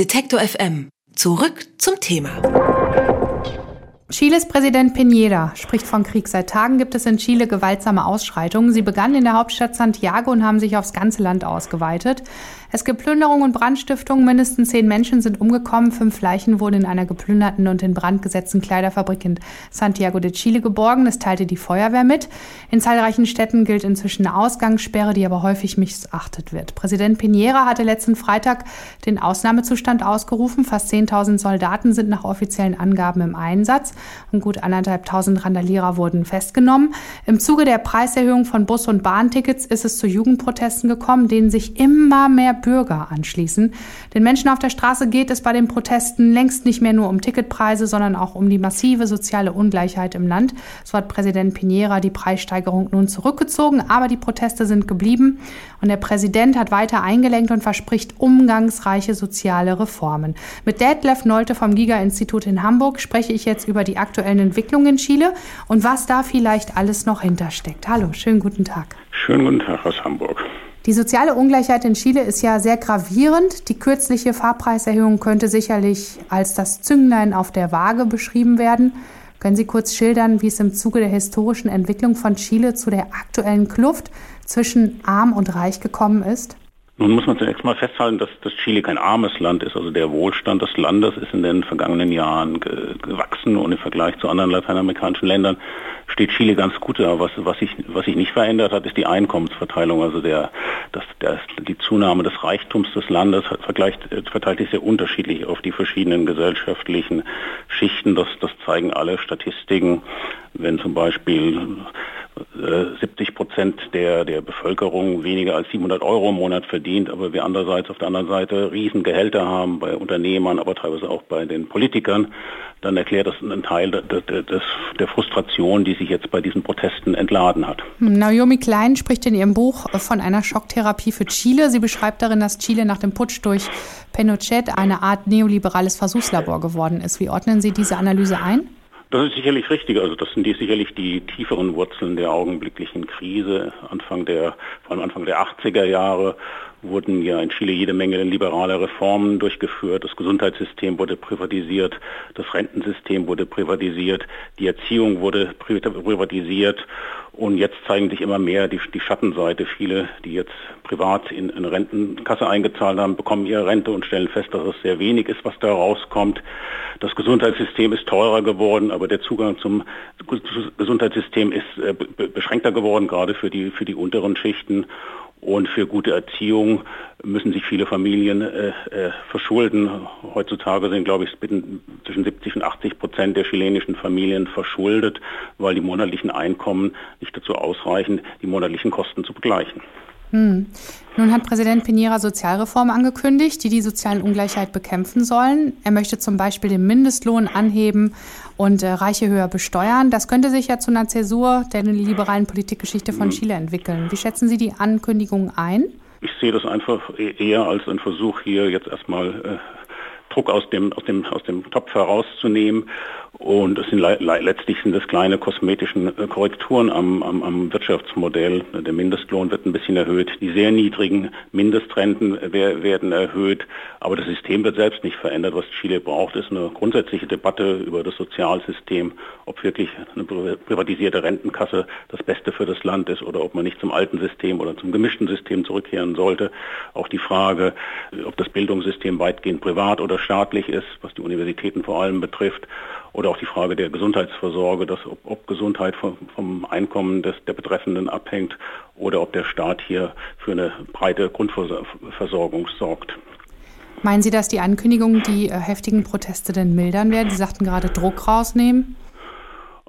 Detektor FM. Zurück zum Thema. Chiles Präsident Piñera spricht von Krieg. Seit Tagen gibt es in Chile gewaltsame Ausschreitungen. Sie begannen in der Hauptstadt Santiago und haben sich aufs ganze Land ausgeweitet. Es gibt Plünderungen und Brandstiftungen. Mindestens zehn Menschen sind umgekommen. Fünf Leichen wurden in einer geplünderten und in Brand gesetzten Kleiderfabrik in Santiago de Chile geborgen. Das teilte die Feuerwehr mit. In zahlreichen Städten gilt inzwischen eine Ausgangssperre, die aber häufig missachtet wird. Präsident Piñera hatte letzten Freitag den Ausnahmezustand ausgerufen. Fast 10.000 Soldaten sind nach offiziellen Angaben im Einsatz und gut anderthalbtausend Randalierer wurden festgenommen. Im Zuge der Preiserhöhung von Bus- und Bahntickets ist es zu Jugendprotesten gekommen, denen sich immer mehr Bürger anschließen. Den Menschen auf der Straße geht es bei den Protesten längst nicht mehr nur um Ticketpreise, sondern auch um die massive soziale Ungleichheit im Land. So hat Präsident Piñera die Preissteigerung nun zurückgezogen, aber die Proteste sind geblieben und der Präsident hat weiter eingelenkt und verspricht umgangsreiche soziale Reformen. Mit Detlef Nolte vom Giga-Institut in Hamburg spreche ich jetzt über die aktuellen Entwicklungen in Chile und was da vielleicht alles noch hintersteckt. Hallo, schönen guten Tag. Schönen guten Tag aus Hamburg. Die soziale Ungleichheit in Chile ist ja sehr gravierend. Die kürzliche Fahrpreiserhöhung könnte sicherlich als das Zünglein auf der Waage beschrieben werden. Können Sie kurz schildern, wie es im Zuge der historischen Entwicklung von Chile zu der aktuellen Kluft zwischen arm und reich gekommen ist? Nun muss man zunächst mal festhalten, dass, dass Chile kein armes Land ist. Also der Wohlstand des Landes ist in den vergangenen Jahren gewachsen und im Vergleich zu anderen lateinamerikanischen Ländern steht Chile ganz gut da. Was, was, sich, was sich nicht verändert hat, ist die Einkommensverteilung. Also der, das, der, die Zunahme des Reichtums des Landes vergleicht, verteilt sich sehr unterschiedlich auf die verschiedenen gesellschaftlichen Schichten. Das, das zeigen alle Statistiken. Wenn zum Beispiel 70 Prozent der, der Bevölkerung weniger als 700 Euro im Monat verdient, aber wir andererseits auf der anderen Seite Riesengehälter haben bei Unternehmern, aber teilweise auch bei den Politikern, dann erklärt das einen Teil des, des, der Frustration, die sich jetzt bei diesen Protesten entladen hat. Naomi Klein spricht in ihrem Buch von einer Schocktherapie für Chile. Sie beschreibt darin, dass Chile nach dem Putsch durch Pinochet eine Art neoliberales Versuchslabor geworden ist. Wie ordnen Sie diese Analyse ein? Das ist sicherlich richtig. Also das sind die sicherlich die tieferen Wurzeln der augenblicklichen Krise. Anfang der, vor allem Anfang der 80er Jahre wurden ja in Chile jede Menge liberale Reformen durchgeführt. Das Gesundheitssystem wurde privatisiert, das Rentensystem wurde privatisiert, die Erziehung wurde privatisiert und jetzt zeigen sich immer mehr die, die Schattenseite. Viele, die jetzt privat in eine Rentenkasse eingezahlt haben, bekommen ihre Rente und stellen fest, dass es sehr wenig ist, was da rauskommt. Das Gesundheitssystem ist teurer geworden, aber der Zugang zum Gesundheitssystem ist äh, beschränkter geworden, gerade für die, für die unteren Schichten. Und für gute Erziehung müssen sich viele Familien äh, äh, verschulden. Heutzutage sind, glaube ich, zwischen 70 und 80 Prozent der chilenischen Familien verschuldet, weil die monatlichen Einkommen nicht dazu ausreichen, die monatlichen Kosten zu begleichen. Hm. Nun hat Präsident Pinera Sozialreformen angekündigt, die die soziale Ungleichheit bekämpfen sollen. Er möchte zum Beispiel den Mindestlohn anheben und äh, Reiche höher besteuern. Das könnte sich ja zu einer Zäsur der liberalen Politikgeschichte von hm. Chile entwickeln. Wie schätzen Sie die Ankündigung ein? Ich sehe das einfach e-, eher als ein Versuch, hier jetzt erstmal äh, Druck aus dem, aus dem, aus dem Topf herauszunehmen und es sind le letztlich sind es kleine kosmetischen äh, Korrekturen am, am, am, Wirtschaftsmodell. Der Mindestlohn wird ein bisschen erhöht, die sehr niedrigen Mindestrenten werden erhöht, aber das System wird selbst nicht verändert. Was Chile braucht, ist eine grundsätzliche Debatte über das Sozialsystem, ob wirklich eine privatisierte Rentenkasse das Beste für das Land ist oder ob man nicht zum alten System oder zum gemischten System zurückkehren sollte. Auch die Frage, ob das Bildungssystem weitgehend privat oder staatlich ist, was die Universitäten vor allem betrifft oder auch die Frage der Gesundheitsvorsorge, dass ob, ob Gesundheit vom, vom Einkommen des, der Betreffenden abhängt oder ob der Staat hier für eine breite Grundversorgung sorgt. Meinen Sie, dass die Ankündigung die äh, heftigen Proteste denn mildern werden? Sie sagten gerade Druck rausnehmen.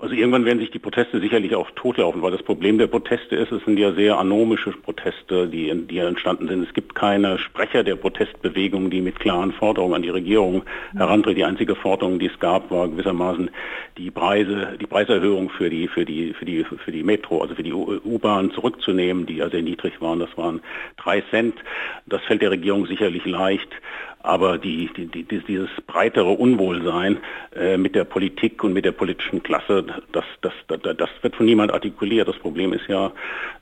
Also irgendwann werden sich die Proteste sicherlich auch totlaufen, weil das Problem der Proteste ist, es sind ja sehr anomische Proteste, die, die entstanden sind. Es gibt keine Sprecher der Protestbewegung, die mit klaren Forderungen an die Regierung herantritt. Die einzige Forderung, die es gab, war gewissermaßen die Preise, die Preiserhöhung für die, für die, für die, für die Metro, also für die U-Bahn zurückzunehmen, die ja sehr niedrig waren. Das waren drei Cent. Das fällt der Regierung sicherlich leicht. Aber die, die, die, dieses breitere Unwohlsein äh, mit der Politik und mit der politischen Klasse, das, das, das, das wird von niemand artikuliert. Das Problem ist ja,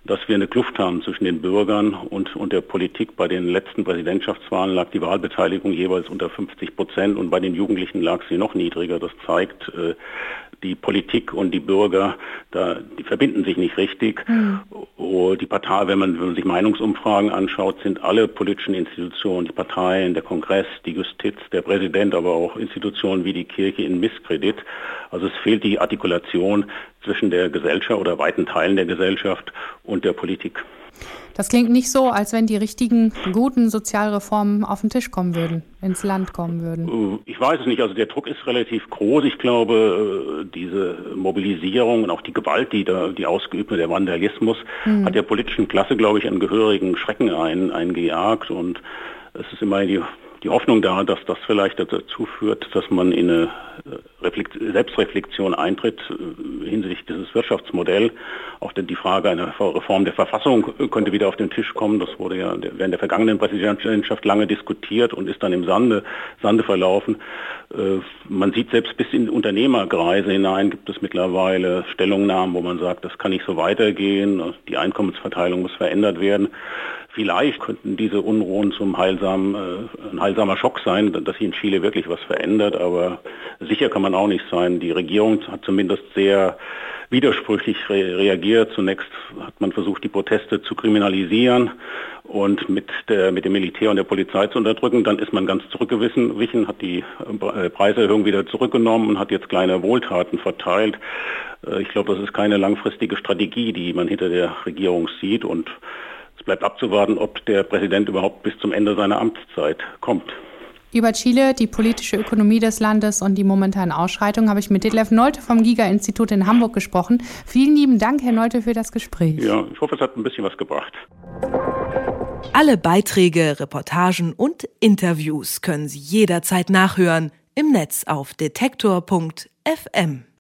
dass wir eine Kluft haben zwischen den Bürgern und, und der Politik. Bei den letzten Präsidentschaftswahlen lag die Wahlbeteiligung jeweils unter 50 Prozent und bei den Jugendlichen lag sie noch niedriger. Das zeigt, äh, die Politik und die Bürger, da, die verbinden sich nicht richtig. Mhm. Die Partei, wenn man, wenn man sich Meinungsumfragen anschaut, sind alle politischen Institutionen, die Parteien, der Kongress, die Justiz, der Präsident, aber auch Institutionen wie die Kirche in Misskredit. Also es fehlt die Artikulation zwischen der Gesellschaft oder weiten Teilen der Gesellschaft und der Politik. Das klingt nicht so, als wenn die richtigen, guten Sozialreformen auf den Tisch kommen würden, ins Land kommen würden. Ich weiß es nicht. Also der Druck ist relativ groß. Ich glaube, äh, diese Mobilisierung und auch die Gewalt, die da, die ausgeübt wird, der Vandalismus, hm. hat der politischen Klasse, glaube ich, einen gehörigen Schrecken ein, eingejagt. Und es ist immer die die Hoffnung da, dass das vielleicht dazu führt, dass man in eine äh, Selbstreflexion eintritt äh, hinsichtlich dieses Wirtschaftsmodells. Auch die Frage einer Reform der Verfassung könnte wieder auf den Tisch kommen. Das wurde ja während der vergangenen Präsidentschaft lange diskutiert und ist dann im Sande, Sande verlaufen. Äh, man sieht selbst bis in Unternehmerkreise hinein gibt es mittlerweile Stellungnahmen, wo man sagt, das kann nicht so weitergehen, die Einkommensverteilung muss verändert werden. Vielleicht könnten diese Unruhen zum heilsamen, äh, ein heilsamer Schock sein, dass sich in Chile wirklich was verändert, aber sicher kann man auch nicht sein. Die Regierung hat zumindest sehr widersprüchlich re reagiert. Zunächst hat man versucht, die Proteste zu kriminalisieren und mit, der, mit dem Militär und der Polizei zu unterdrücken. Dann ist man ganz zurückgewichen, hat die äh, Preiserhöhung wieder zurückgenommen und hat jetzt kleine Wohltaten verteilt. Äh, ich glaube, das ist keine langfristige Strategie, die man hinter der Regierung sieht und es bleibt abzuwarten, ob der Präsident überhaupt bis zum Ende seiner Amtszeit kommt. Über Chile, die politische Ökonomie des Landes und die momentanen Ausschreitungen habe ich mit Detlef Nolte vom Giga-Institut in Hamburg gesprochen. Vielen lieben Dank, Herr Nolte, für das Gespräch. Ja, ich hoffe, es hat ein bisschen was gebracht. Alle Beiträge, Reportagen und Interviews können Sie jederzeit nachhören im Netz auf detektor.fm.